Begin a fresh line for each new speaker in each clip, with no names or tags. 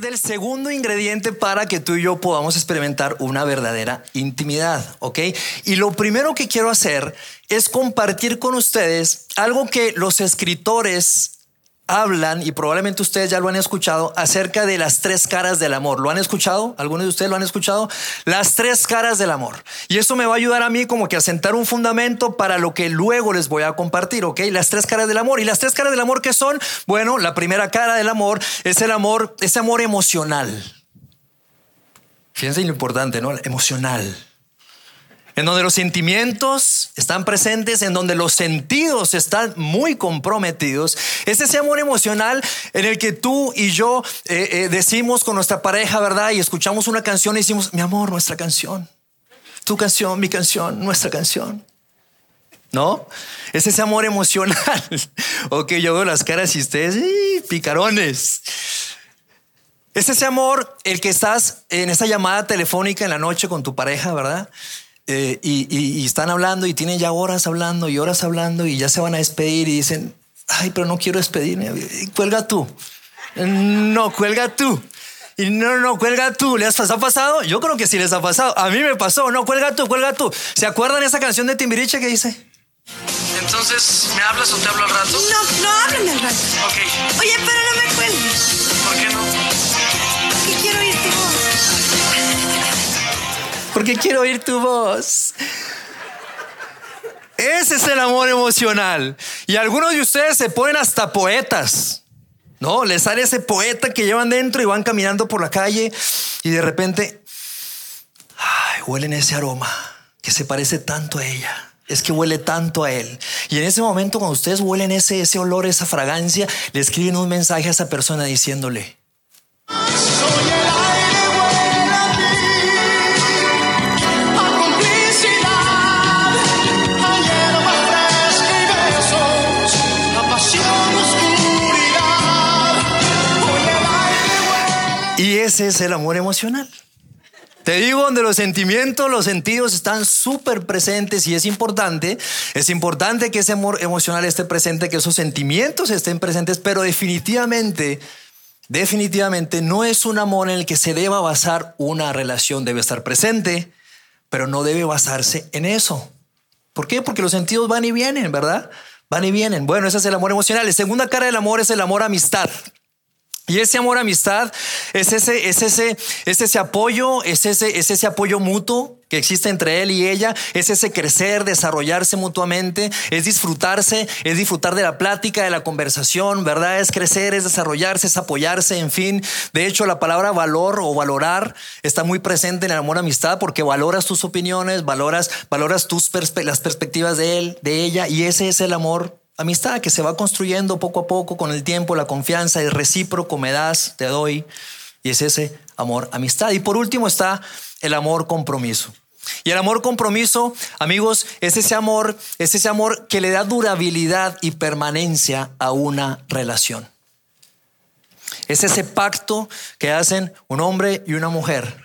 Del segundo ingrediente para que tú y yo podamos experimentar una verdadera intimidad, ¿ok? Y lo primero que quiero hacer es compartir con ustedes algo que los escritores hablan, y probablemente ustedes ya lo han escuchado, acerca de las tres caras del amor. ¿Lo han escuchado? ¿Algunos de ustedes lo han escuchado? Las tres caras del amor. Y eso me va a ayudar a mí como que a sentar un fundamento para lo que luego les voy a compartir, ¿ok? Las tres caras del amor. ¿Y las tres caras del amor qué son? Bueno, la primera cara del amor es el amor, ese amor emocional. Fíjense lo importante, ¿no? Emocional en donde los sentimientos están presentes, en donde los sentidos están muy comprometidos. Es ese amor emocional en el que tú y yo eh, eh, decimos con nuestra pareja, ¿verdad? Y escuchamos una canción y decimos, mi amor, nuestra canción. Tu canción, mi canción, nuestra canción. ¿No? Es ese amor emocional. ok, yo veo las caras y ustedes, picarones. Es ese amor el que estás en esa llamada telefónica en la noche con tu pareja, ¿verdad? Eh, y, están hablando y tienen ya horas hablando y horas hablando y ya se van a despedir y dicen, ay, pero no quiero despedirme, cuelga tú. No, cuelga tú. Y no, no, cuelga tú. ¿Les ha pasado? Yo creo que sí les ha pasado. A mí me pasó. No, cuelga tú, cuelga tú. ¿Se acuerdan esa canción de Timbiriche que dice?
Entonces, ¿me hablas o te hablo al rato?
No, no hablen al rato.
Ok.
Oye, pero no me cuelgues. Porque quiero oír tu voz.
Ese es el amor emocional. Y algunos de ustedes se ponen hasta poetas. ¿No? Les sale ese poeta que llevan dentro y van caminando por la calle y de repente, ay, huelen ese aroma que se parece tanto a ella. Es que huele tanto a él. Y en ese momento, cuando ustedes huelen ese, ese olor, esa fragancia, le escriben un mensaje a esa persona diciéndole, Y ese es el amor emocional. Te digo, donde los sentimientos, los sentidos están súper presentes y es importante, es importante que ese amor emocional esté presente, que esos sentimientos estén presentes, pero definitivamente, definitivamente no es un amor en el que se deba basar una relación, debe estar presente, pero no debe basarse en eso. ¿Por qué? Porque los sentidos van y vienen, ¿verdad? Van y vienen. Bueno, ese es el amor emocional. La segunda cara del amor es el amor amistad. Y ese amor amistad es ese, es ese, es ese apoyo, es ese, es ese apoyo mutuo que existe entre él y ella, es ese crecer, desarrollarse mutuamente, es disfrutarse, es disfrutar de la plática, de la conversación, ¿verdad? Es crecer, es desarrollarse, es apoyarse, en fin. De hecho, la palabra valor o valorar está muy presente en el amor amistad porque valoras tus opiniones, valoras, valoras tus las perspectivas de él, de ella, y ese es el amor amistad que se va construyendo poco a poco con el tiempo, la confianza, es recíproco, me das, te doy, y es ese amor amistad. Y por último está el amor compromiso. Y el amor compromiso, amigos, es ese amor, es ese amor que le da durabilidad y permanencia a una relación. Es ese pacto que hacen un hombre y una mujer.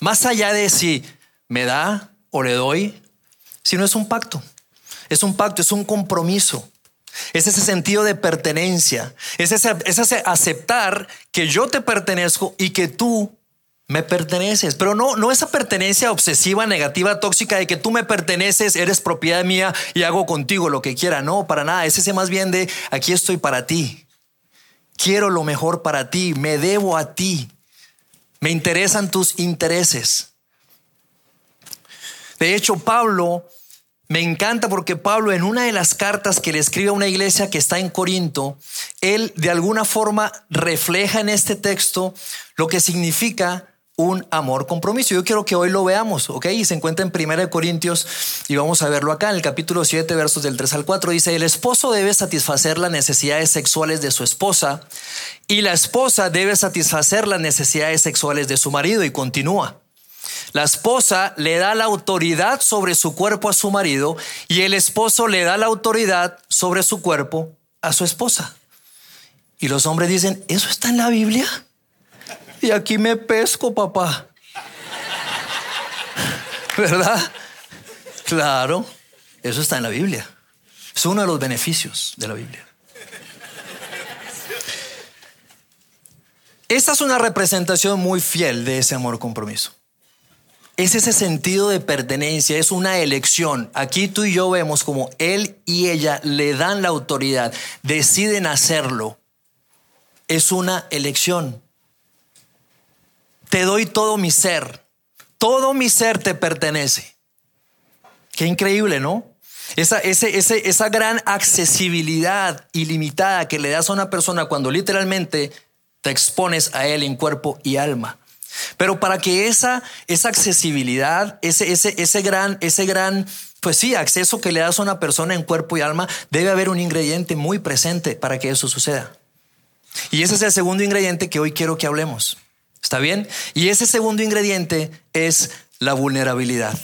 Más allá de si me da o le doy, si no es un pacto. Es un pacto, es un compromiso. Es ese sentido de pertenencia. Es ese, aceptar que yo te pertenezco y que tú me perteneces. Pero no, no esa pertenencia obsesiva, negativa, tóxica de que tú me perteneces, eres propiedad mía y hago contigo lo que quiera. No, para nada. Es ese más bien de aquí estoy para ti. Quiero lo mejor para ti. Me debo a ti. Me interesan tus intereses. De hecho, Pablo me encanta porque Pablo en una de las cartas que le escribe a una iglesia que está en Corinto, él de alguna forma refleja en este texto lo que significa un amor compromiso. Yo quiero que hoy lo veamos, ¿ok? Y se encuentra en 1 Corintios y vamos a verlo acá en el capítulo 7, versos del 3 al 4. Dice, el esposo debe satisfacer las necesidades sexuales de su esposa y la esposa debe satisfacer las necesidades sexuales de su marido y continúa. La esposa le da la autoridad sobre su cuerpo a su marido y el esposo le da la autoridad sobre su cuerpo a su esposa. Y los hombres dicen, ¿eso está en la Biblia? Y aquí me pesco, papá. ¿Verdad? Claro, eso está en la Biblia. Es uno de los beneficios de la Biblia. Esta es una representación muy fiel de ese amor compromiso. Es ese sentido de pertenencia, es una elección. Aquí tú y yo vemos como él y ella le dan la autoridad, deciden hacerlo. Es una elección. Te doy todo mi ser. Todo mi ser te pertenece. Qué increíble, ¿no? Esa, esa gran accesibilidad ilimitada que le das a una persona cuando literalmente te expones a él en cuerpo y alma. Pero para que esa, esa accesibilidad, ese, ese, ese gran, ese gran, pues sí, acceso que le das a una persona en cuerpo y alma, debe haber un ingrediente muy presente para que eso suceda. Y ese es el segundo ingrediente que hoy quiero que hablemos. ¿Está bien? Y ese segundo ingrediente es la vulnerabilidad.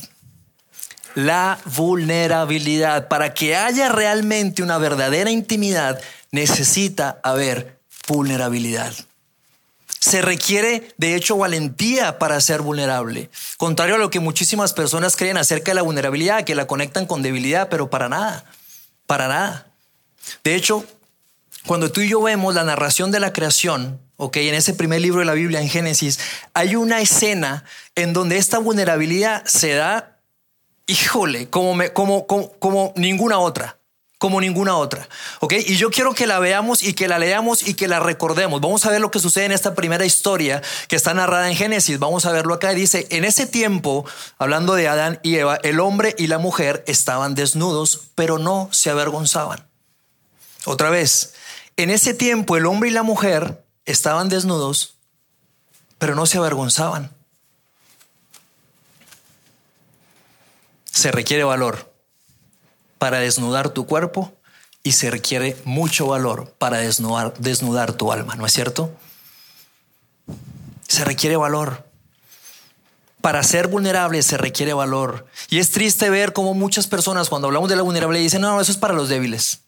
La vulnerabilidad. Para que haya realmente una verdadera intimidad, necesita haber vulnerabilidad. Se requiere, de hecho, valentía para ser vulnerable. Contrario a lo que muchísimas personas creen acerca de la vulnerabilidad, que la conectan con debilidad, pero para nada, para nada. De hecho, cuando tú y yo vemos la narración de la creación, ok, en ese primer libro de la Biblia, en Génesis, hay una escena en donde esta vulnerabilidad se da, híjole, como, como, como ninguna otra como ninguna otra. ¿Ok? Y yo quiero que la veamos y que la leamos y que la recordemos. Vamos a ver lo que sucede en esta primera historia que está narrada en Génesis. Vamos a verlo acá. Dice, en ese tiempo, hablando de Adán y Eva, el hombre y la mujer estaban desnudos, pero no se avergonzaban. Otra vez, en ese tiempo el hombre y la mujer estaban desnudos, pero no se avergonzaban. Se requiere valor para desnudar tu cuerpo y se requiere mucho valor para desnudar, desnudar tu alma, ¿no es cierto? Se requiere valor. Para ser vulnerable se requiere valor. Y es triste ver cómo muchas personas cuando hablamos de la vulnerabilidad dicen, no, no, eso es para los débiles.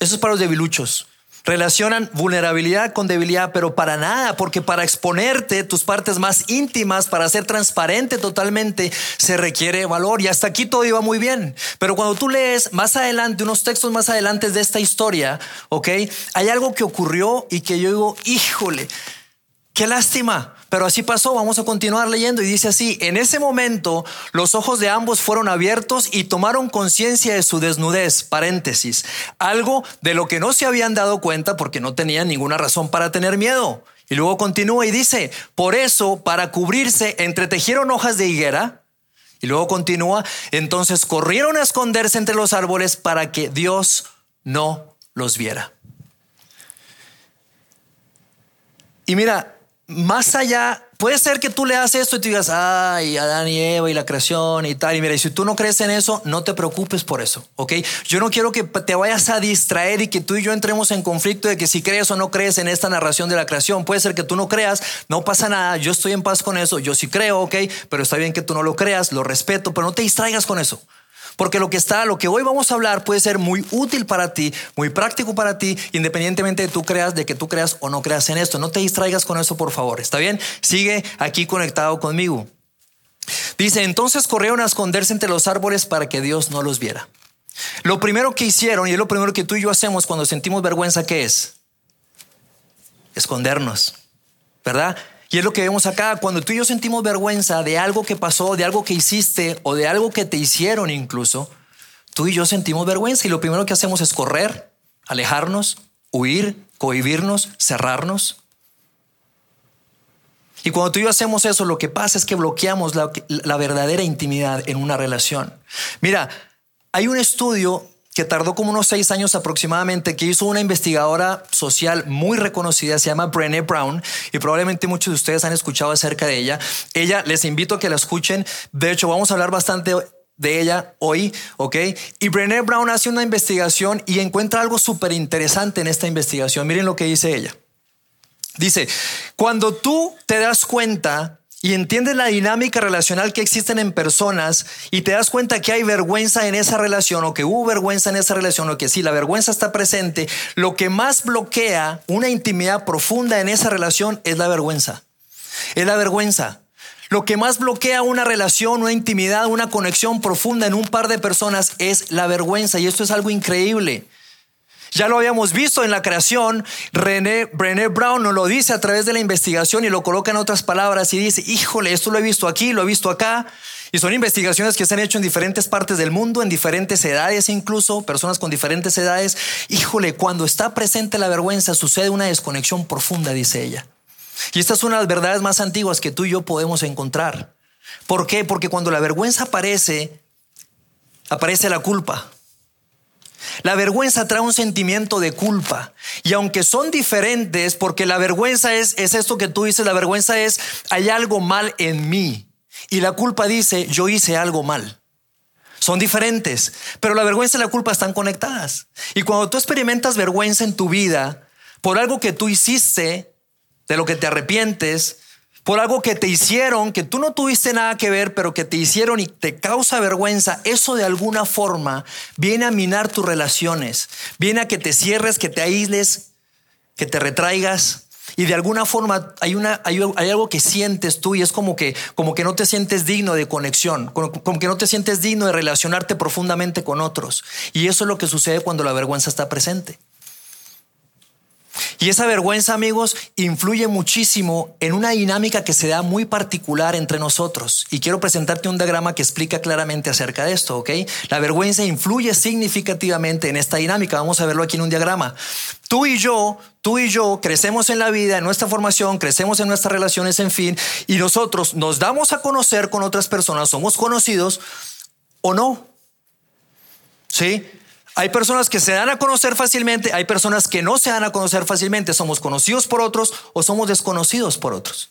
Eso es para los debiluchos relacionan vulnerabilidad con debilidad, pero para nada, porque para exponerte tus partes más íntimas, para ser transparente totalmente, se requiere valor. Y hasta aquí todo iba muy bien. Pero cuando tú lees más adelante, unos textos más adelante de esta historia, ¿ok? Hay algo que ocurrió y que yo digo, híjole, qué lástima. Pero así pasó, vamos a continuar leyendo y dice así, en ese momento los ojos de ambos fueron abiertos y tomaron conciencia de su desnudez, paréntesis, algo de lo que no se habían dado cuenta porque no tenían ninguna razón para tener miedo. Y luego continúa y dice, por eso, para cubrirse, entretejieron hojas de higuera. Y luego continúa, entonces corrieron a esconderse entre los árboles para que Dios no los viera. Y mira, más allá, puede ser que tú leas esto y te digas, ay, Adán y Eva y la creación y tal. Y mira, si tú no crees en eso, no te preocupes por eso, ¿ok? Yo no quiero que te vayas a distraer y que tú y yo entremos en conflicto de que si crees o no crees en esta narración de la creación. Puede ser que tú no creas, no pasa nada, yo estoy en paz con eso, yo sí creo, ¿ok? Pero está bien que tú no lo creas, lo respeto, pero no te distraigas con eso. Porque lo que está, lo que hoy vamos a hablar puede ser muy útil para ti, muy práctico para ti, independientemente de tú creas, de que tú creas o no creas en esto. No te distraigas con eso, por favor. ¿Está bien? Sigue aquí conectado conmigo. Dice, entonces corrieron a esconderse entre los árboles para que Dios no los viera. Lo primero que hicieron, y es lo primero que tú y yo hacemos cuando sentimos vergüenza, ¿qué es? Escondernos, ¿verdad? Y es lo que vemos acá, cuando tú y yo sentimos vergüenza de algo que pasó, de algo que hiciste o de algo que te hicieron incluso, tú y yo sentimos vergüenza y lo primero que hacemos es correr, alejarnos, huir, cohibirnos, cerrarnos. Y cuando tú y yo hacemos eso, lo que pasa es que bloqueamos la, la verdadera intimidad en una relación. Mira, hay un estudio que tardó como unos seis años aproximadamente, que hizo una investigadora social muy reconocida, se llama Brené Brown, y probablemente muchos de ustedes han escuchado acerca de ella. Ella, les invito a que la escuchen. De hecho, vamos a hablar bastante de ella hoy, ¿ok? Y Brené Brown hace una investigación y encuentra algo súper interesante en esta investigación. Miren lo que dice ella. Dice, cuando tú te das cuenta y entiendes la dinámica relacional que existen en personas y te das cuenta que hay vergüenza en esa relación o que hubo vergüenza en esa relación o que sí, la vergüenza está presente, lo que más bloquea una intimidad profunda en esa relación es la vergüenza. Es la vergüenza. Lo que más bloquea una relación, una intimidad, una conexión profunda en un par de personas es la vergüenza. Y esto es algo increíble. Ya lo habíamos visto en la creación. René, Brené Brown nos lo dice a través de la investigación y lo coloca en otras palabras y dice, híjole, esto lo he visto aquí, lo he visto acá. Y son investigaciones que se han hecho en diferentes partes del mundo, en diferentes edades incluso, personas con diferentes edades. Híjole, cuando está presente la vergüenza sucede una desconexión profunda, dice ella. Y esta es una de las verdades más antiguas que tú y yo podemos encontrar. ¿Por qué? Porque cuando la vergüenza aparece, aparece la culpa. La vergüenza trae un sentimiento de culpa. Y aunque son diferentes, porque la vergüenza es, es esto que tú dices, la vergüenza es, hay algo mal en mí. Y la culpa dice, yo hice algo mal. Son diferentes, pero la vergüenza y la culpa están conectadas. Y cuando tú experimentas vergüenza en tu vida por algo que tú hiciste, de lo que te arrepientes, por algo que te hicieron, que tú no tuviste nada que ver, pero que te hicieron y te causa vergüenza, eso de alguna forma viene a minar tus relaciones, viene a que te cierres, que te aísles, que te retraigas. Y de alguna forma hay, una, hay, algo que sientes tú y es como que, como que no te sientes digno de conexión, como que no te sientes digno de relacionarte profundamente con otros. Y eso es lo que sucede cuando la vergüenza está presente. Y esa vergüenza, amigos, influye muchísimo en una dinámica que se da muy particular entre nosotros. Y quiero presentarte un diagrama que explica claramente acerca de esto, ¿ok? La vergüenza influye significativamente en esta dinámica. Vamos a verlo aquí en un diagrama. Tú y yo, tú y yo crecemos en la vida, en nuestra formación, crecemos en nuestras relaciones, en fin, y nosotros nos damos a conocer con otras personas, somos conocidos o no. ¿Sí? Hay personas que se dan a conocer fácilmente, hay personas que no se dan a conocer fácilmente. Somos conocidos por otros o somos desconocidos por otros.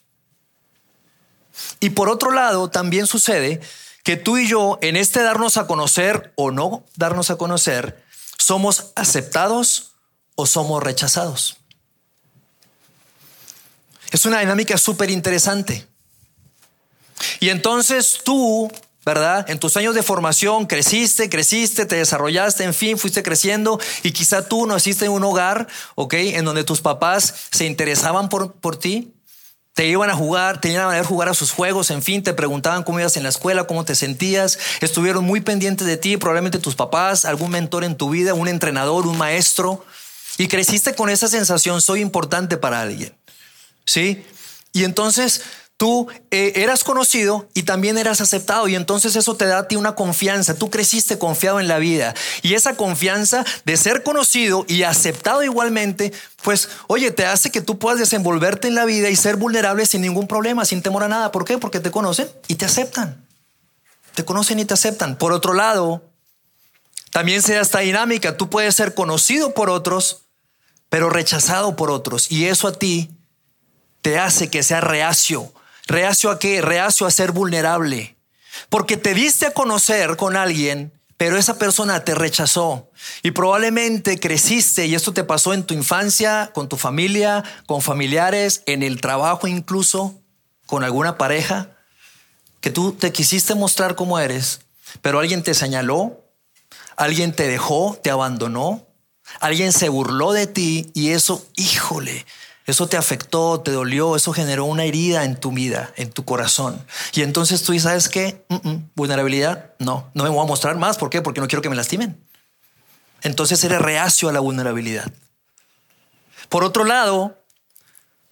Y por otro lado, también sucede que tú y yo, en este darnos a conocer o no darnos a conocer, somos aceptados o somos rechazados. Es una dinámica súper interesante. Y entonces tú ¿verdad? En tus años de formación creciste, creciste, te desarrollaste, en fin, fuiste creciendo y quizá tú naciste en un hogar, ¿ok? En donde tus papás se interesaban por, por ti, te iban a jugar, te iban a ver jugar a sus juegos, en fin, te preguntaban cómo ibas en la escuela, cómo te sentías, estuvieron muy pendientes de ti, probablemente tus papás, algún mentor en tu vida, un entrenador, un maestro, y creciste con esa sensación, soy importante para alguien, ¿sí? Y entonces tú eh, eras conocido y también eras aceptado y entonces eso te da a ti una confianza. Tú creciste confiado en la vida y esa confianza de ser conocido y aceptado igualmente, pues oye, te hace que tú puedas desenvolverte en la vida y ser vulnerable sin ningún problema, sin temor a nada. ¿Por qué? Porque te conocen y te aceptan. Te conocen y te aceptan. Por otro lado, también se da esta dinámica. Tú puedes ser conocido por otros, pero rechazado por otros. Y eso a ti te hace que sea reacio ¿Reacio a qué? Reacio a ser vulnerable. Porque te diste a conocer con alguien, pero esa persona te rechazó. Y probablemente creciste y esto te pasó en tu infancia, con tu familia, con familiares, en el trabajo incluso, con alguna pareja, que tú te quisiste mostrar cómo eres, pero alguien te señaló, alguien te dejó, te abandonó, alguien se burló de ti y eso, híjole, eso te afectó, te dolió, eso generó una herida en tu vida, en tu corazón. Y entonces tú sabes qué, vulnerabilidad, no, no me voy a mostrar más. ¿Por qué? Porque no quiero que me lastimen. Entonces eres reacio a la vulnerabilidad. Por otro lado,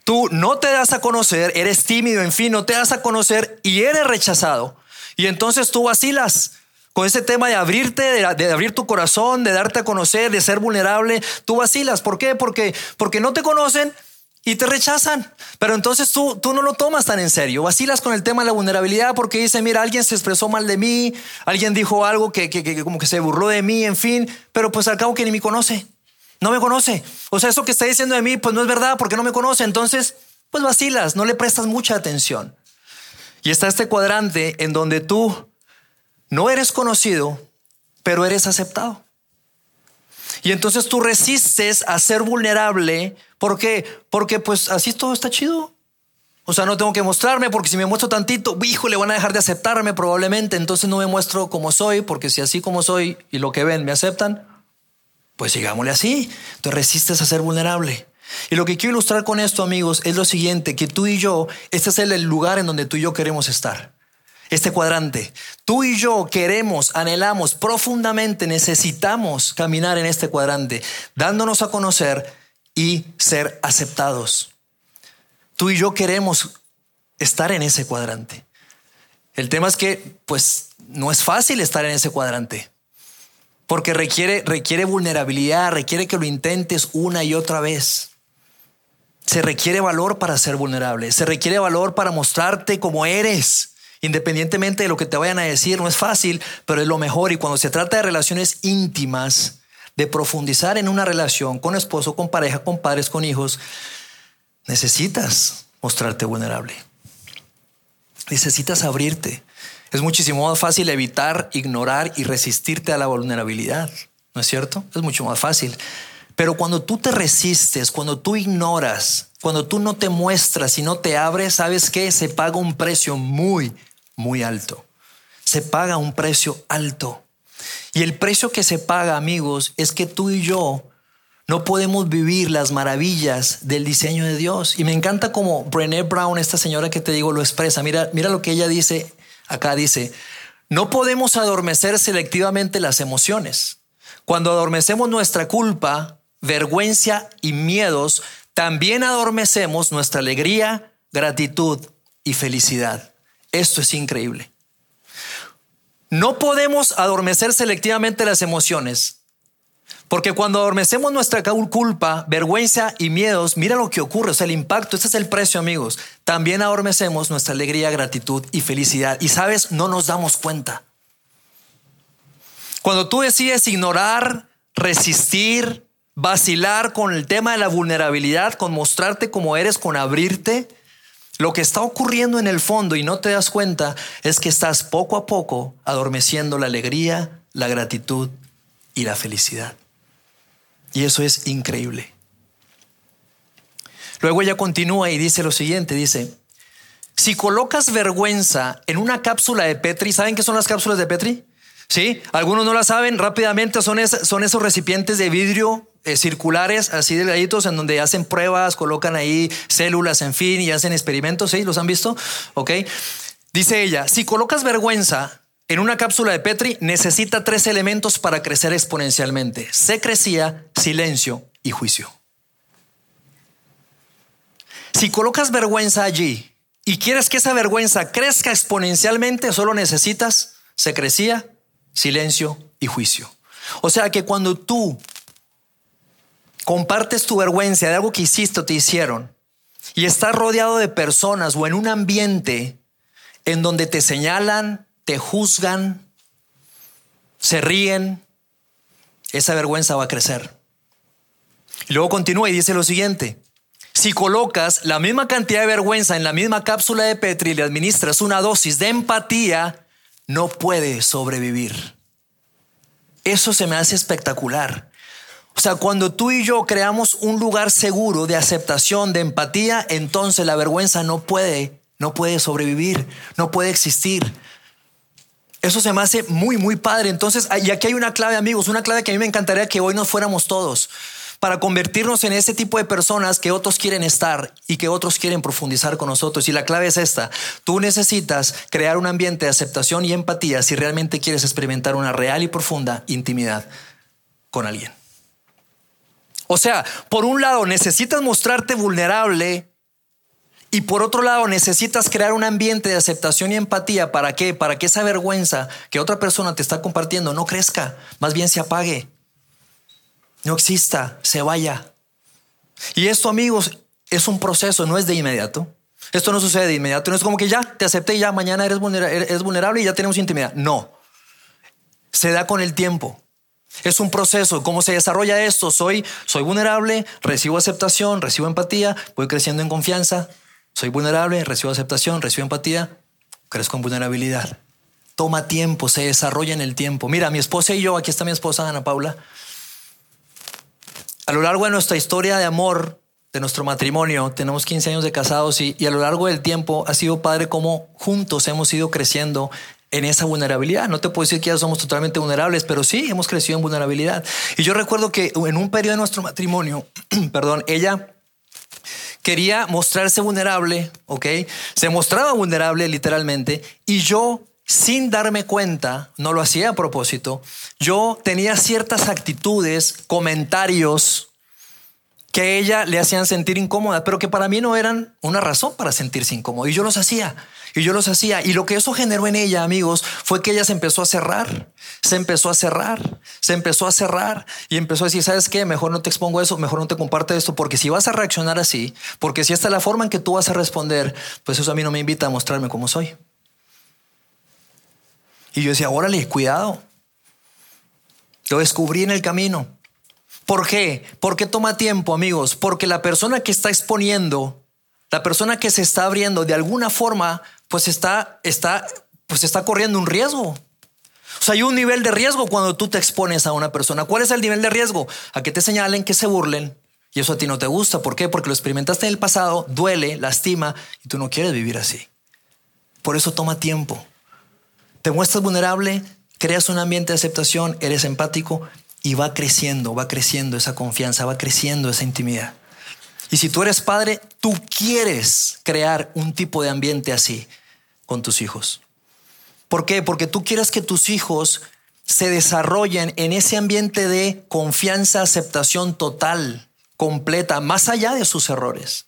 tú no te das a conocer, eres tímido, en fin, no te das a conocer y eres rechazado. Y entonces tú vacilas con ese tema de abrirte, de, de, abrir tu corazón, de darte a conocer, de ser vulnerable. Tú vacilas. ¿Por qué? Porque, porque no te conocen y te rechazan. Pero entonces tú, tú no lo tomas tan en serio. Vacilas con el tema de la vulnerabilidad porque dice, mira, alguien se expresó mal de mí, alguien dijo algo que, que, como que se burló de mí, en fin, pero pues al cabo que ni me conoce. No me conoce. O sea, eso que está diciendo de mí, pues no es verdad porque no me conoce. Entonces, pues vacilas, no le prestas mucha atención. Y está este cuadrante en donde tú no eres conocido, pero eres aceptado. Y entonces tú resistes a ser vulnerable. ¿Por qué? Porque pues así todo está chido. O sea, no tengo que mostrarme porque si me muestro tantito, hijo, le van a dejar de aceptarme probablemente. Entonces no me muestro como soy porque si así como soy y lo que ven me aceptan, pues sigámosle así. Entonces resistes a ser vulnerable. Y lo que quiero ilustrar con esto, amigos, es lo siguiente, que tú y yo, este es el lugar en donde tú y yo queremos estar. Este cuadrante. Tú y yo queremos, anhelamos profundamente, necesitamos caminar en este cuadrante, dándonos a conocer y ser aceptados. Tú y yo queremos estar en ese cuadrante. El tema es que, pues, no es fácil estar en ese cuadrante. Porque requiere, requiere vulnerabilidad, requiere que lo intentes una y otra vez. Se requiere valor para ser vulnerable, se requiere valor para mostrarte como eres, independientemente de lo que te vayan a decir. No es fácil, pero es lo mejor. Y cuando se trata de relaciones íntimas, de profundizar en una relación con esposo, con pareja, con padres, con hijos, necesitas mostrarte vulnerable. Necesitas abrirte. Es muchísimo más fácil evitar, ignorar y resistirte a la vulnerabilidad. ¿No es cierto? Es mucho más fácil. Pero cuando tú te resistes, cuando tú ignoras, cuando tú no te muestras y no te abres, ¿sabes qué? Se paga un precio muy, muy alto. Se paga un precio alto. Y el precio que se paga, amigos, es que tú y yo no podemos vivir las maravillas del diseño de Dios. Y me encanta como Brené Brown, esta señora que te digo, lo expresa. Mira, mira lo que ella dice acá. Dice, no podemos adormecer selectivamente las emociones. Cuando adormecemos nuestra culpa, vergüenza y miedos, también adormecemos nuestra alegría, gratitud y felicidad. Esto es increíble. No podemos adormecer selectivamente las emociones, porque cuando adormecemos nuestra culpa, vergüenza y miedos, mira lo que ocurre, o sea, el impacto, este es el precio, amigos. También adormecemos nuestra alegría, gratitud y felicidad. Y sabes, no nos damos cuenta. Cuando tú decides ignorar, resistir, vacilar con el tema de la vulnerabilidad, con mostrarte como eres, con abrirte, lo que está ocurriendo en el fondo y no te das cuenta es que estás poco a poco adormeciendo la alegría, la gratitud y la felicidad. Y eso es increíble. Luego ella continúa y dice lo siguiente, dice, si colocas vergüenza en una cápsula de Petri, ¿saben qué son las cápsulas de Petri? Sí, algunos no la saben, rápidamente son, esos recipientes de vidrio eh, circulares, así delgaditos, en donde hacen pruebas, colocan ahí células, en fin, y hacen experimentos. ¿Sí? ¿Los han visto? Ok. Dice ella, si colocas vergüenza en una cápsula de Petri, necesita tres elementos para crecer exponencialmente. Secrecía, silencio y juicio. Si colocas vergüenza allí y quieres que esa vergüenza crezca exponencialmente, solo necesitas secrecía, silencio y juicio. O sea que cuando tú compartes tu vergüenza de algo que hiciste o te hicieron y estás rodeado de personas o en un ambiente en donde te señalan, te juzgan, se ríen, esa vergüenza va a crecer. Y luego continúa y dice lo siguiente. Si colocas la misma cantidad de vergüenza en la misma cápsula de Petri y le administras una dosis de empatía, no puede sobrevivir. Eso se me hace espectacular. O sea, cuando tú y yo creamos un lugar seguro de aceptación, de empatía, entonces la vergüenza no puede, no puede sobrevivir, no puede existir. Eso se me hace muy, muy padre. Entonces, y aquí hay una clave, amigos, una clave que a mí me encantaría que hoy nos fuéramos todos para convertirnos en ese tipo de personas que otros quieren estar y que otros quieren profundizar con nosotros. Y la clave es esta. Tú necesitas crear un ambiente de aceptación y empatía si realmente quieres experimentar una real y profunda intimidad con alguien. O sea, por un lado necesitas mostrarte vulnerable y por otro lado necesitas crear un ambiente de aceptación y empatía. ¿Para qué? Para que esa vergüenza que otra persona te está compartiendo no crezca, más bien se apague, no exista, se vaya. Y esto, amigos, es un proceso, no es de inmediato. Esto no sucede de inmediato, no es como que ya te acepté y ya mañana eres vulnerable y ya tenemos intimidad. No, se da con el tiempo. Es un proceso. ¿Cómo se desarrolla esto? Soy, soy vulnerable, recibo aceptación, recibo empatía, voy creciendo en confianza. Soy vulnerable, recibo aceptación, recibo empatía, crezco en vulnerabilidad. Toma tiempo, se desarrolla en el tiempo. Mira, mi esposa y yo, aquí está mi esposa Ana Paula. A lo largo de nuestra historia de amor, de nuestro matrimonio, tenemos 15 años de casados y, y, a lo largo del tiempo ha sido padre como juntos hemos ido creciendo en esa vulnerabilidad. No te puedo decir que ya somos totalmente vulnerables, pero sí hemos crecido en vulnerabilidad. Y yo recuerdo que en un periodo de nuestro matrimonio, perdón, ella quería mostrarse vulnerable, ¿ok? Se mostraba vulnerable literalmente y yo sin darme cuenta, no lo hacía a propósito, yo tenía ciertas actitudes, comentarios, que ella le hacían sentir incómoda, pero que para mí no eran una razón para sentirse incómoda. Y yo los hacía, y yo los hacía. Y lo que eso generó en ella, amigos, fue que ella se empezó a cerrar, se empezó a cerrar, se empezó a cerrar y empezó a decir, ¿sabes qué? Mejor no te expongo eso, mejor no te comparte esto, porque si vas a reaccionar así, porque si esta es la forma en que tú vas a responder, pues eso a mí no me invita a mostrarme cómo soy. Y yo decía, órale, cuidado. Lo descubrí en el camino. ¿Por qué? ¿Por qué toma tiempo, amigos? Porque la persona que está exponiendo, la persona que se está abriendo, de alguna forma, pues está, está, pues está corriendo un riesgo. O sea, hay un nivel de riesgo cuando tú te expones a una persona. ¿Cuál es el nivel de riesgo? A que te señalen, que se burlen. Y eso a ti no te gusta. ¿Por qué? Porque lo experimentaste en el pasado, duele, lastima y tú no quieres vivir así. Por eso toma tiempo. Te muestras vulnerable, creas un ambiente de aceptación, eres empático y va creciendo, va creciendo esa confianza, va creciendo esa intimidad. Y si tú eres padre, tú quieres crear un tipo de ambiente así con tus hijos. ¿Por qué? Porque tú quieres que tus hijos se desarrollen en ese ambiente de confianza, aceptación total, completa, más allá de sus errores.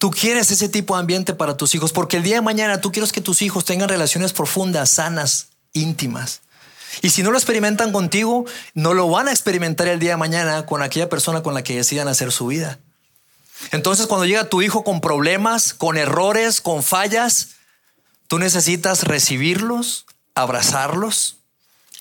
Tú quieres ese tipo de ambiente para tus hijos, porque el día de mañana tú quieres que tus hijos tengan relaciones profundas, sanas, íntimas. Y si no lo experimentan contigo, no lo van a experimentar el día de mañana con aquella persona con la que decidan hacer su vida. Entonces, cuando llega tu hijo con problemas, con errores, con fallas, tú necesitas recibirlos, abrazarlos,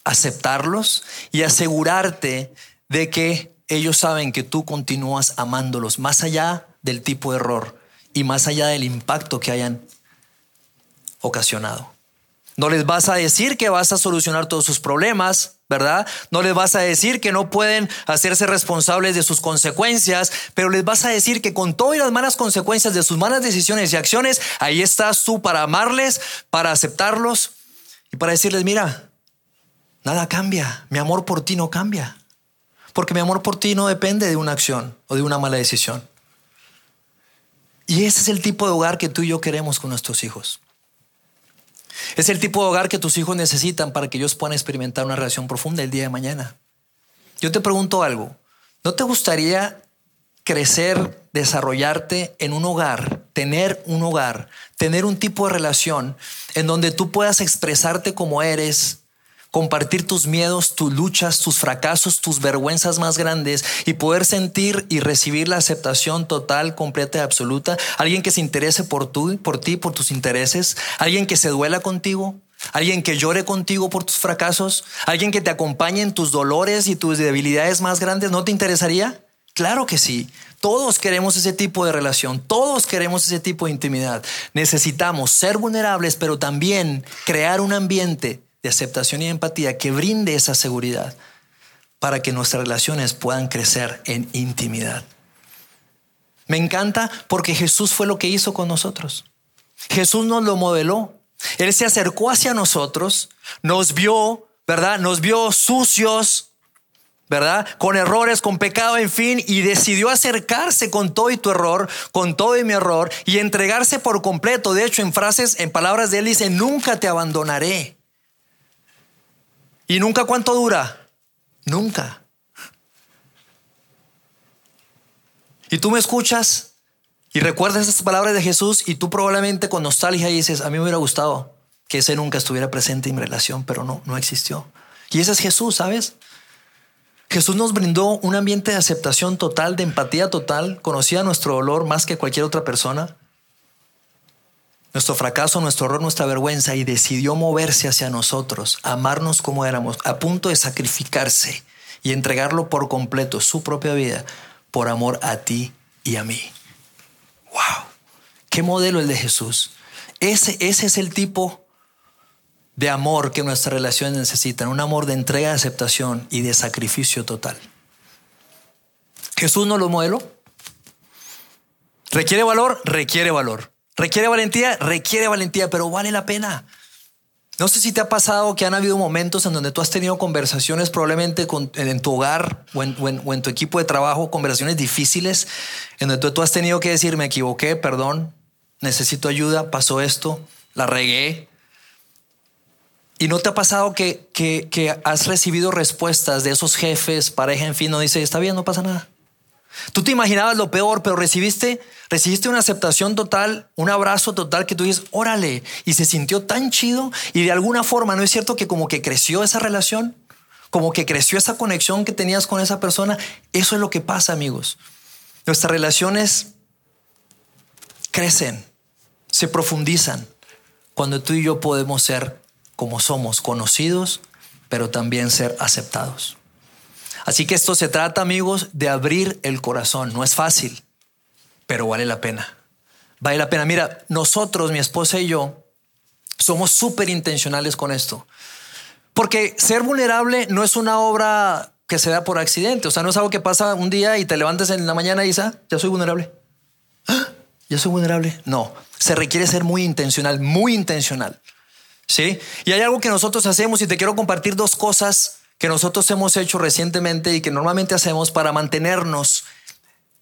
aceptarlos y asegurarte de que ellos saben que tú continúas amándolos más allá del tipo de error y más allá del impacto que hayan ocasionado. No les vas a decir que vas a solucionar todos sus problemas, ¿verdad? No les vas a decir que no pueden hacerse responsables de sus consecuencias, pero les vas a decir que con todas las malas consecuencias de sus malas decisiones y acciones, ahí estás tú para amarles, para aceptarlos y para decirles, mira, nada cambia, mi amor por ti no cambia, porque mi amor por ti no depende de una acción o de una mala decisión. Y ese es el tipo de hogar que tú y yo queremos con nuestros hijos. Es el tipo de hogar que tus hijos necesitan para que ellos puedan experimentar una relación profunda el día de mañana. Yo te pregunto algo, ¿no te gustaría crecer, desarrollarte en un hogar, tener un hogar, tener un tipo de relación en donde tú puedas expresarte como eres, compartir tus miedos, tus luchas, tus fracasos, tus vergüenzas más grandes y poder sentir y recibir la aceptación total, completa y absoluta. Alguien que se interese por, tú, por ti, por tus intereses. Alguien que se duela contigo. Alguien que llore contigo por tus fracasos. Alguien que te acompañe en tus dolores y tus debilidades más grandes. ¿No te interesaría? Claro que sí. Todos queremos ese tipo de relación, todos queremos ese tipo de intimidad. Necesitamos ser vulnerables, pero también crear un ambiente de aceptación y empatía que brinde esa seguridad para que nuestras relaciones puedan crecer en intimidad. Me encanta porque Jesús fue lo que hizo con nosotros. Jesús nos lo modeló. Él se acercó hacia nosotros, nos vio, ¿verdad? Nos vio sucios, ¿verdad? Con errores, con pecado, en fin, y decidió acercarse con todo y tu error, con todo y mi error, y entregarse por completo. De hecho, en frases, en palabras de él dice, nunca te abandonaré. ¿Y nunca cuánto dura? Nunca. Y tú me escuchas y recuerdas estas palabras de Jesús y tú probablemente con nostalgia dices, a mí me hubiera gustado que ese nunca estuviera presente en mi relación, pero no, no existió. Y ese es Jesús, ¿sabes? Jesús nos brindó un ambiente de aceptación total, de empatía total, conocía nuestro dolor más que cualquier otra persona nuestro fracaso, nuestro horror, nuestra vergüenza y decidió moverse hacia nosotros, amarnos como éramos, a punto de sacrificarse y entregarlo por completo, su propia vida, por amor a ti y a mí. ¡Wow! ¿Qué modelo el de Jesús? Ese, ese es el tipo de amor que nuestras relaciones necesitan, un amor de entrega, de aceptación y de sacrificio total. Jesús no lo modeló, ¿Requiere valor? Requiere valor. ¿Requiere valentía? Requiere valentía, pero vale la pena. No sé si te ha pasado que han habido momentos en donde tú has tenido conversaciones probablemente en, tu hogar o en, tu equipo de trabajo, conversaciones difíciles, en donde tú, has tenido que decir, me equivoqué, perdón, necesito ayuda, pasó esto, la regué. ¿Y no te ha pasado que, que, has recibido respuestas de esos jefes, pareja, en fin, no dice, está bien, no pasa nada? Tú te imaginabas lo peor, pero recibiste, recibiste una aceptación total, un abrazo total que tú dices, órale, y se sintió tan chido y de alguna forma, ¿no es cierto que como que creció esa relación? Como que creció esa conexión que tenías con esa persona. Eso es lo que pasa, amigos. Nuestras relaciones crecen, se profundizan cuando tú y yo podemos ser como somos, conocidos, pero también ser aceptados. Así que esto se trata, amigos, de abrir el corazón. No es fácil, pero vale la pena. Vale la pena. Mira, nosotros, mi esposa y yo, somos súper intencionales con esto. Porque ser vulnerable no es una obra que se da por accidente. O sea, no es algo que pasa un día y te levantes en la mañana y dices, ah, ya soy vulnerable. ¿Ah? Ya soy vulnerable. No, se requiere ser muy intencional, muy intencional. ¿Sí? Y hay algo que nosotros hacemos y te quiero compartir dos cosas que nosotros hemos hecho recientemente y que normalmente hacemos para mantenernos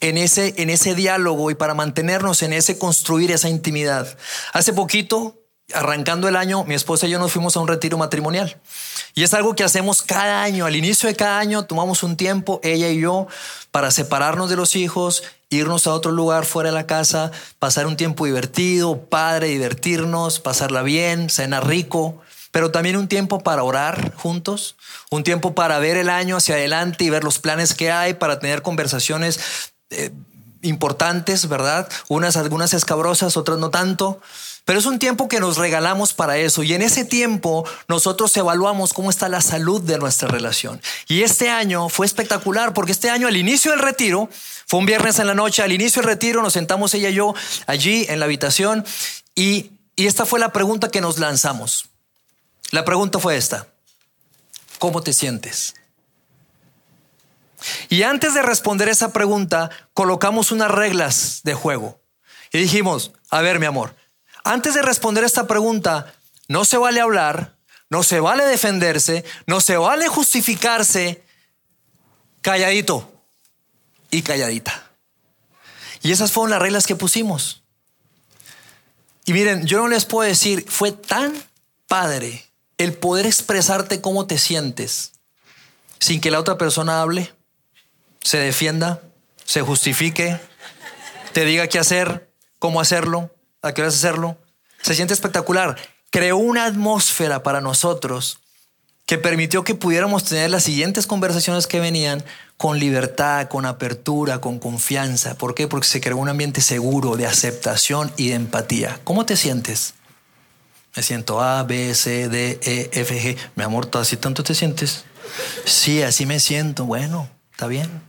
en ese, en ese diálogo y para mantenernos en ese construir esa intimidad. Hace poquito, arrancando el año, mi esposa y yo nos fuimos a un retiro matrimonial. Y es algo que hacemos cada año. Al inicio de cada año tomamos un tiempo, ella y yo, para separarnos de los hijos, irnos a otro lugar fuera de la casa, pasar un tiempo divertido, padre, divertirnos, pasarla bien, cenar rico pero también un tiempo para orar juntos, un tiempo para ver el año hacia adelante y ver los planes que hay, para tener conversaciones eh, importantes, ¿verdad? Unas algunas escabrosas, otras no tanto. Pero es un tiempo que nos regalamos para eso y en ese tiempo nosotros evaluamos cómo está la salud de nuestra relación. Y este año fue espectacular porque este año al inicio del retiro, fue un viernes en la noche, al inicio del retiro nos sentamos ella y yo allí en la habitación y, y esta fue la pregunta que nos lanzamos. La pregunta fue esta. ¿Cómo te sientes? Y antes de responder esa pregunta, colocamos unas reglas de juego. Y dijimos, a ver, mi amor, antes de responder esta pregunta, no se vale hablar, no se vale defenderse, no se vale justificarse, calladito y calladita. Y esas fueron las reglas que pusimos. Y miren, yo no les puedo decir, fue tan padre el poder expresarte cómo te sientes sin que la otra persona hable, se defienda, se justifique, te diga qué hacer, cómo hacerlo, a qué hora hacerlo. Se siente espectacular. Creó una atmósfera para nosotros que permitió que pudiéramos tener las siguientes conversaciones que venían con libertad, con apertura, con confianza. ¿Por qué? Porque se creó un ambiente seguro de aceptación y de empatía. ¿Cómo te sientes? Me siento A, B, C, D, E, F, G. Mi amor, ¿así tanto te sientes? Sí, así me siento. Bueno, está bien.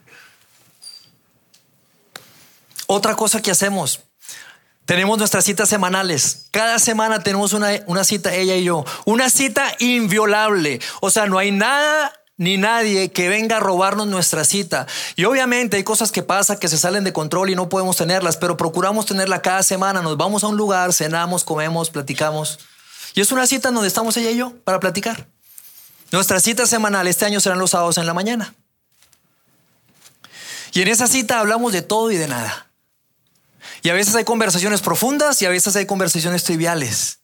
Otra cosa que hacemos, tenemos nuestras citas semanales. Cada semana tenemos una, una, cita, ella y yo. Una cita inviolable. O sea, no hay nada ni nadie que venga a robarnos nuestra cita. Y obviamente hay cosas que pasan que se salen de control y no podemos tenerlas, pero procuramos tenerla cada semana. Nos vamos a un lugar, cenamos, comemos, platicamos. Y es una cita donde estamos ella y yo para platicar. Nuestra cita semanal este año serán los sábados en la mañana. Y en esa cita hablamos de todo y de nada. Y a veces hay conversaciones profundas y a veces hay conversaciones triviales.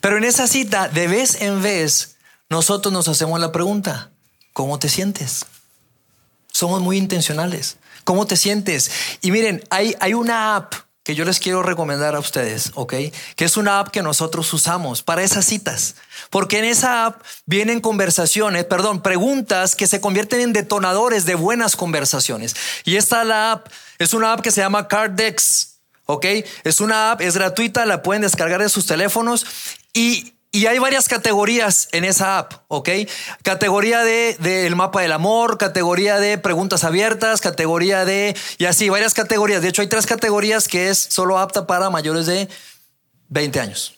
Pero en esa cita, de vez en vez, nosotros nos hacemos la pregunta, ¿cómo te sientes? Somos muy intencionales. ¿Cómo te sientes? Y miren, hay, hay una app que yo les quiero recomendar a ustedes, ¿ok? Que es una app que nosotros usamos para esas citas. Porque en esa app vienen conversaciones, perdón, preguntas que se convierten en detonadores de buenas conversaciones. Y esta la app es una app que se llama Cardex, ¿ok? Es una app, es gratuita, la pueden descargar de sus teléfonos y y hay varias categorías en esa app, ¿ok? Categoría de del mapa del amor, categoría de preguntas abiertas, categoría de y así, varias categorías. De hecho, hay tres categorías que es solo apta para mayores de 20 años.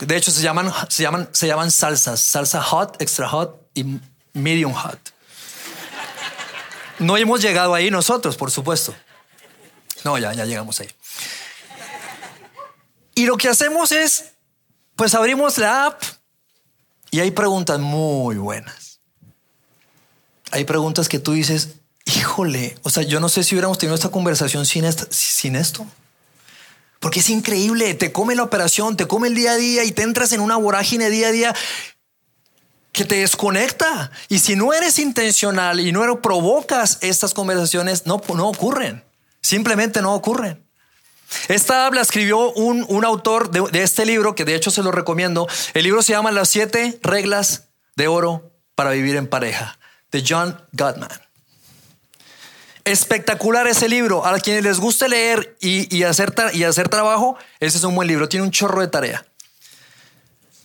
De hecho, se llaman, se llaman, se llaman salsas, salsa hot, extra hot y medium hot. No hemos llegado ahí nosotros, por supuesto. No, ya, ya llegamos ahí. Y lo que hacemos es, pues abrimos la app y hay preguntas muy buenas. Hay preguntas que tú dices, híjole, o sea, yo no sé si hubiéramos tenido esta conversación sin, sin esto. Porque es increíble, te come la operación, te come el día a día y te entras en una vorágine día a día que te desconecta. Y si no eres intencional y no provocas estas conversaciones, no, no ocurren. Simplemente no ocurren. Esta habla escribió un, un autor de, de, este libro, que de hecho se lo recomiendo. El libro se llama Las siete reglas de oro para vivir en pareja, de John Gottman. Espectacular ese libro. A quienes les guste leer y, y, hacer, y hacer trabajo, ese es un buen libro. Tiene un chorro de tarea.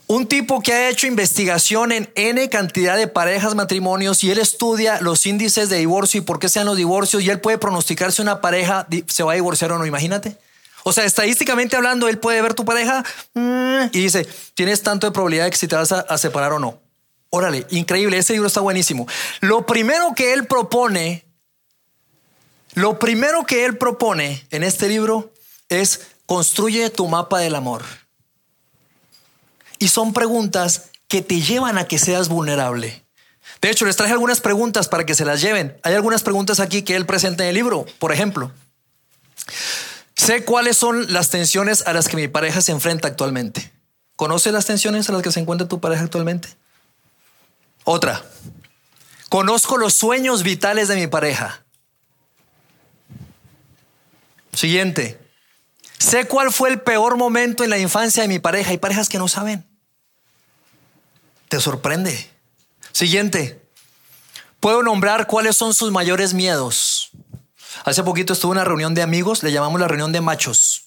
Un tipo que ha hecho investigación en N cantidad de parejas, matrimonios, y él estudia los índices de divorcio y por qué sean los divorcios, y él puede pronosticar si una pareja se va a divorciar o no, imagínate. O sea, estadísticamente hablando, él puede ver tu pareja mm, y dice, tienes tanto de probabilidad de que si te vas a, separar o no. Órale, increíble, ese libro está buenísimo. Lo primero que él propone, lo primero que él propone en este libro es construye tu mapa del amor. Y son preguntas que te llevan a que seas vulnerable. De hecho, les traje algunas preguntas para que se las lleven. Hay algunas preguntas aquí que él presenta en el libro. Por ejemplo, sé cuáles son las tensiones a las que mi pareja se enfrenta actualmente. ¿Conoce las tensiones a las que se encuentra tu pareja actualmente? Otra, conozco los sueños vitales de mi pareja. Siguiente, Sé cuál fue el peor momento en la infancia de mi pareja. Hay parejas que no saben. Te sorprende. Siguiente. Puedo nombrar cuáles son sus mayores miedos. Hace poquito estuve en una reunión de amigos, le llamamos la reunión de machos.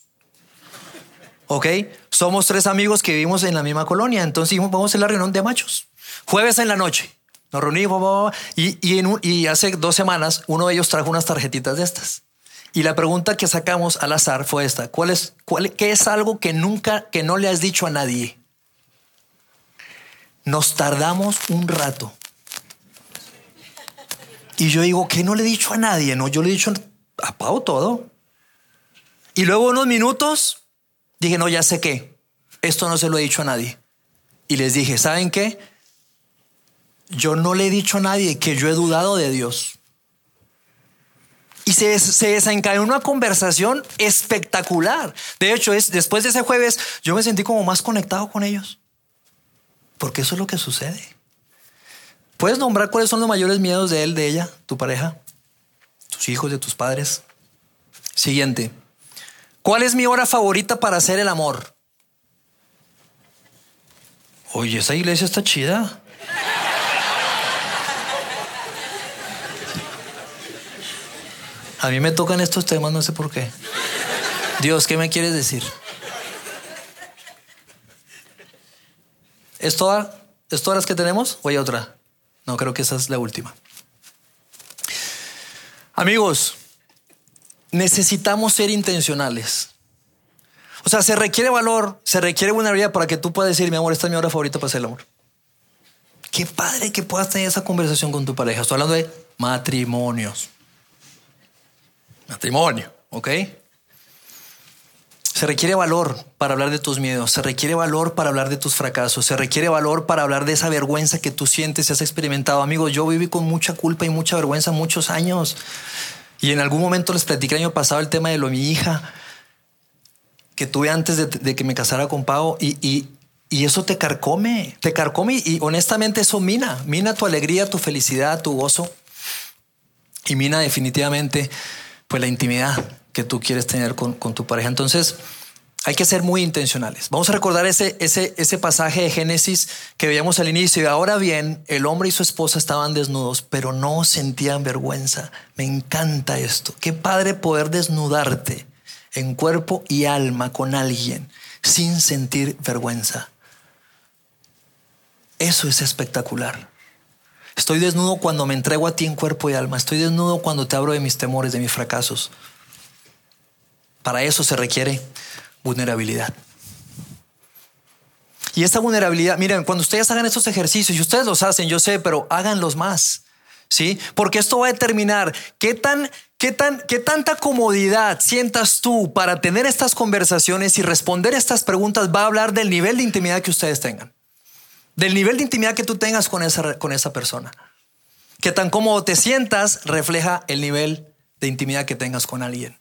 ¿Ok? Somos tres amigos que vivimos en la misma colonia, entonces dijimos, vamos a hacer la reunión de machos. Jueves en la noche. Nos reunimos y, y, en y hace dos semanas uno de ellos trajo unas tarjetitas de estas. Y la pregunta que sacamos al azar fue esta: ¿Cuál es, ¿Qué es algo que nunca, que no le has dicho a nadie? Nos tardamos un rato. Y yo digo, ¿qué no le he dicho a nadie? No, yo le he dicho a Pau todo. Y luego unos minutos dije, no, ya sé qué. Esto no se lo he dicho a nadie. Y les dije, ¿saben qué? Yo no le he dicho a nadie que yo he dudado de Dios. Y se, se desencadenó una conversación espectacular. De hecho, es, después de ese jueves, yo me sentí como más conectado con ellos. Porque eso es lo que sucede. ¿Puedes nombrar cuáles son los mayores miedos de él, de ella, tu pareja, tus hijos, de tus padres? Siguiente. ¿Cuál es mi hora favorita para hacer el amor? Oye, esa iglesia está chida. A mí me tocan estos temas, no sé por qué. Dios, ¿qué me quieres decir? ¿Es, toda, ¿Es todas las que tenemos o hay otra? No, creo que esa es la última. Amigos, necesitamos ser intencionales. O sea, se requiere valor, se requiere vida para que tú puedas decir, mi amor, esta es mi hora favorita para hacer el amor. Qué padre que puedas tener esa conversación con tu pareja. Estoy hablando de matrimonios matrimonio, ¿ok? Se requiere valor para hablar de tus miedos, se requiere valor para hablar de tus fracasos, se requiere valor para hablar de esa vergüenza que tú sientes y has experimentado. Amigos, yo viví con mucha culpa y mucha vergüenza muchos años. Y en algún momento les platicé el año pasado el tema de lo de mi hija, que tuve antes de, de que me casara con Pau, y, y, y, eso te carcome, te carcome y, y honestamente eso mina, mina tu alegría, tu felicidad, tu gozo, y mina definitivamente pues la intimidad que tú quieres tener con, con, tu pareja. Entonces, hay que ser muy intencionales. Vamos a recordar ese, ese, ese pasaje de Génesis que veíamos al inicio. Ahora bien, el hombre y su esposa estaban desnudos, pero no sentían vergüenza. Me encanta esto. Qué padre poder desnudarte en cuerpo y alma con alguien sin sentir vergüenza. Eso es espectacular. Estoy desnudo cuando me entrego a ti en cuerpo y alma. Estoy desnudo cuando te abro de mis temores, de mis fracasos. Para eso se requiere vulnerabilidad. Y esta vulnerabilidad, miren, cuando ustedes hagan estos ejercicios, y ustedes los hacen, yo sé, pero háganlos más. ¿sí? Porque esto va a determinar qué tan, qué tan, qué tanta comodidad sientas tú para tener estas conversaciones y responder estas preguntas va a hablar del nivel de intimidad que ustedes tengan. Del nivel de intimidad que tú tengas con esa, con esa persona. Qué tan cómodo te sientas refleja el nivel de intimidad que tengas con alguien.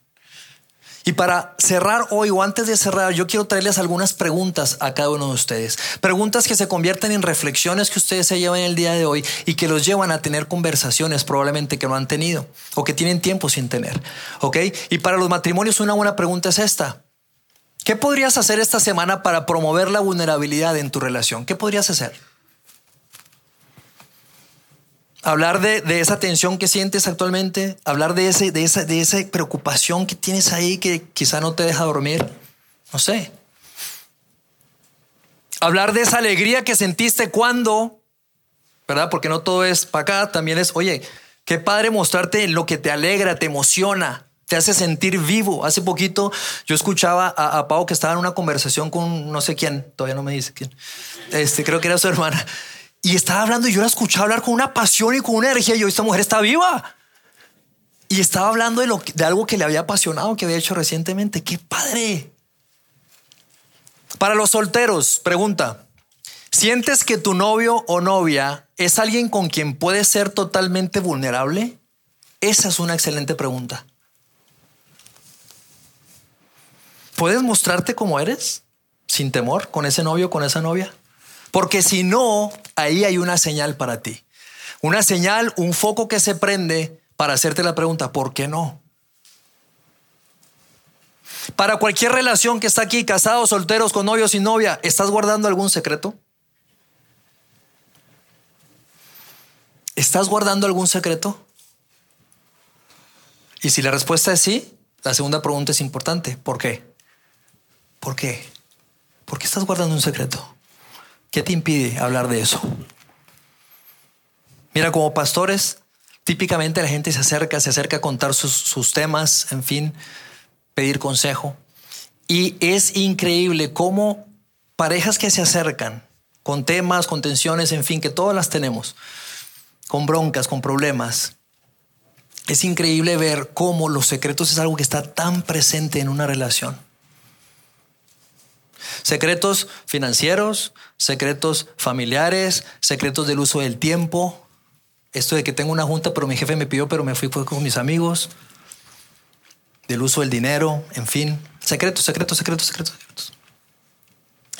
Y para cerrar hoy o antes de cerrar, yo quiero traerles algunas preguntas a cada uno de ustedes. Preguntas que se convierten en reflexiones que ustedes se llevan el día de hoy y que los llevan a tener conversaciones probablemente que no han tenido o que tienen tiempo sin tener. ¿Ok? Y para los matrimonios una buena pregunta es esta. ¿Qué podrías hacer esta semana para promover la vulnerabilidad en tu relación? ¿Qué podrías hacer? Hablar de, esa tensión que sientes actualmente, hablar de, ese, de, esa, de esa preocupación que tienes ahí que quizá no te deja dormir, no sé. Hablar de esa alegría que sentiste cuando, ¿verdad? Porque no todo es para acá, también es, oye, qué padre mostrarte lo que te alegra, te emociona, te hace sentir vivo. Hace poquito yo escuchaba a, a Pau que estaba en una conversación con no sé quién, todavía no me dice quién, este, creo que era su hermana. Y estaba hablando y yo la escuchaba hablar con una pasión y con una energía. Y yo, esta mujer está viva. Y estaba hablando de, lo, de algo que le había apasionado, que había hecho recientemente. ¡Qué padre! Para los solteros, pregunta. ¿Sientes que tu novio o novia es alguien con quien puedes ser totalmente vulnerable? Esa es una excelente pregunta. ¿Puedes mostrarte como eres? Sin temor, con ese novio, con esa novia. Porque si no, ahí hay una señal para ti. Una señal, un foco que se prende para hacerte la pregunta, ¿por qué no? Para cualquier relación que está aquí, casados, solteros, con novios y novia, ¿estás guardando algún secreto? ¿Estás guardando algún secreto? Y si la respuesta es sí, la segunda pregunta es importante. ¿Por qué? ¿Por qué? ¿Por qué estás guardando un secreto? ¿Qué te impide hablar de eso? Mira, como pastores, típicamente la gente se acerca, se acerca a contar sus, temas, en fin, pedir consejo. Y es increíble cómo parejas que se acercan con temas, con tensiones, en fin, que todas las tenemos, con broncas, con problemas. Es increíble ver cómo los secretos es algo que está tan presente en una relación. Secretos financieros, secretos familiares, secretos del uso del tiempo. Esto de que tengo una junta, pero mi jefe me pidió, pero me fui con mis amigos. Del uso del dinero, en fin. Secretos, secretos, secretos, secretos, secretos.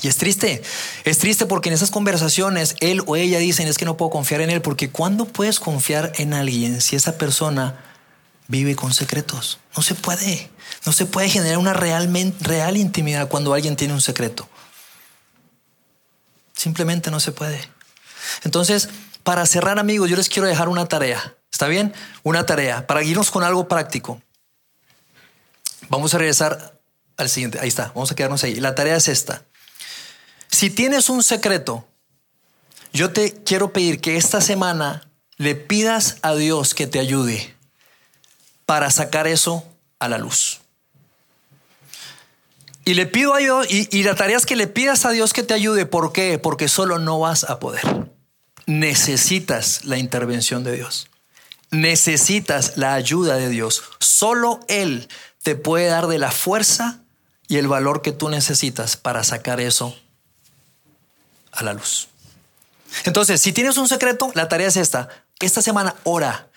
Y es triste, es triste porque en esas conversaciones él o ella dicen es que no puedo confiar en él, porque ¿cuándo puedes confiar en alguien si esa persona vive con secretos? No se puede. No se puede generar una real, real intimidad cuando alguien tiene un secreto. Simplemente no se puede. Entonces, para cerrar amigos, yo les quiero dejar una tarea. ¿Está bien? Una tarea para irnos con algo práctico. Vamos a regresar al siguiente. Ahí está, vamos a quedarnos ahí. La tarea es esta. Si tienes un secreto, yo te quiero pedir que esta semana le pidas a Dios que te ayude para sacar eso a la luz. Y le pido a Dios, y, la tarea es que le pidas a Dios que te ayude. ¿Por qué? Porque solo no vas a poder. Necesitas la intervención de Dios. Necesitas la ayuda de Dios. Solo Él te puede dar de la fuerza y el valor que tú necesitas para sacar eso a la luz. Entonces, si tienes un secreto, la tarea es esta. Esta semana ora,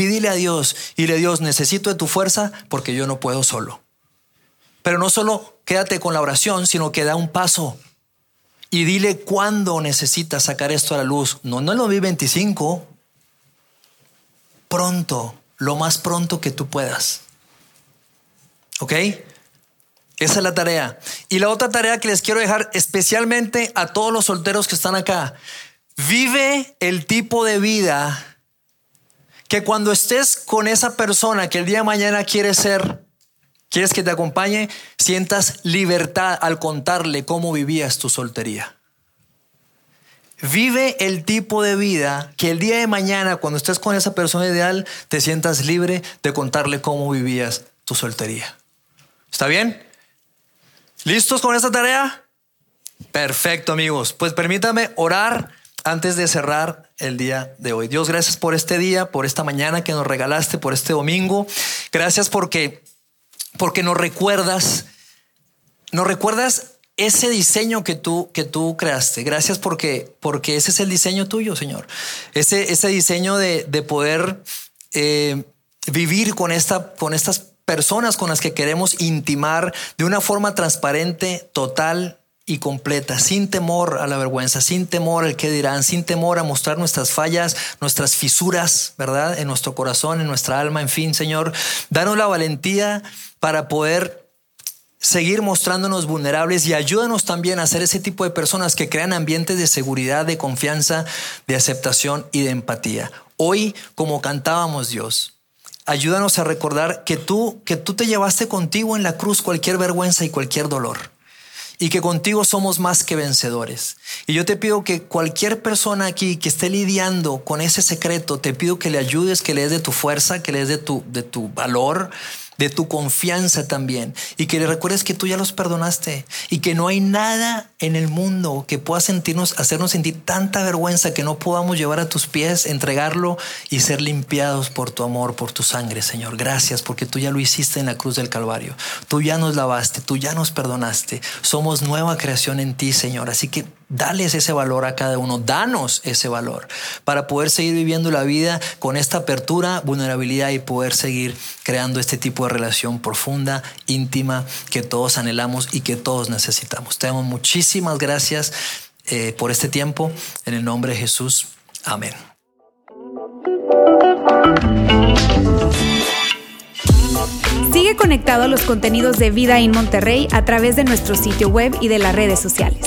pídele a Dios y le Dios, necesito de tu fuerza porque yo no puedo solo. Pero no solo quédate con la oración, sino que da un paso y dile cuándo necesitas sacar esto a la luz. No, no en 2025, pronto, lo más pronto que tú puedas. ¿Ok? Esa es la tarea. Y la otra tarea que les quiero dejar especialmente a todos los solteros que están acá. Vive el tipo de vida que cuando estés con esa persona que el día de mañana quiere ser ¿Quieres que te acompañe? Sientas libertad al contarle cómo vivías tu soltería. Vive el tipo de vida que el día de mañana, cuando estés con esa persona ideal, te sientas libre de contarle cómo vivías tu soltería. ¿Está bien? ¿Listos con esta tarea? Perfecto, amigos. Pues permítame orar antes de cerrar el día de hoy. Dios, gracias por este día, por esta mañana que nos regalaste, por este domingo. Gracias porque, porque nos recuerdas, nos recuerdas ese diseño que tú, que tú creaste. Gracias porque, porque ese es el diseño tuyo, Señor. Ese, ese diseño de, de poder eh, vivir con, esta, con estas personas con las que queremos intimar de una forma transparente, total y completa, sin temor a la vergüenza, sin temor al que dirán, sin temor a mostrar nuestras fallas, nuestras fisuras, ¿verdad? En nuestro corazón, en nuestra alma, en fin, Señor, danos la valentía para poder seguir mostrándonos vulnerables y ayúdanos también a ser ese tipo de personas que crean ambientes de seguridad, de confianza, de aceptación y de empatía. Hoy, como cantábamos Dios, ayúdanos a recordar que tú, que tú te llevaste contigo en la cruz cualquier vergüenza y cualquier dolor y que contigo somos más que vencedores. Y yo te pido que cualquier persona aquí que esté lidiando con ese secreto, te pido que le ayudes, que le des de tu fuerza, que le des de tu, de tu valor, de tu confianza también y que le recuerdes que tú ya los perdonaste y que no hay nada en el mundo que pueda sentirnos, hacernos sentir tanta vergüenza que no podamos llevar a tus pies, entregarlo y ser limpiados por tu amor, por tu sangre, Señor. Gracias porque tú ya lo hiciste en la cruz del Calvario. Tú ya nos lavaste, tú ya nos perdonaste. Somos nueva creación en ti, Señor. Así que Dales ese valor a cada uno, danos ese valor para poder seguir viviendo la vida con esta apertura, vulnerabilidad y poder seguir creando este tipo de relación profunda, íntima, que todos anhelamos y que todos necesitamos. Te damos muchísimas gracias eh, por este tiempo. En el nombre de Jesús. Amén.
Sigue conectado a los contenidos de Vida en Monterrey a través de nuestro sitio web y de las redes sociales.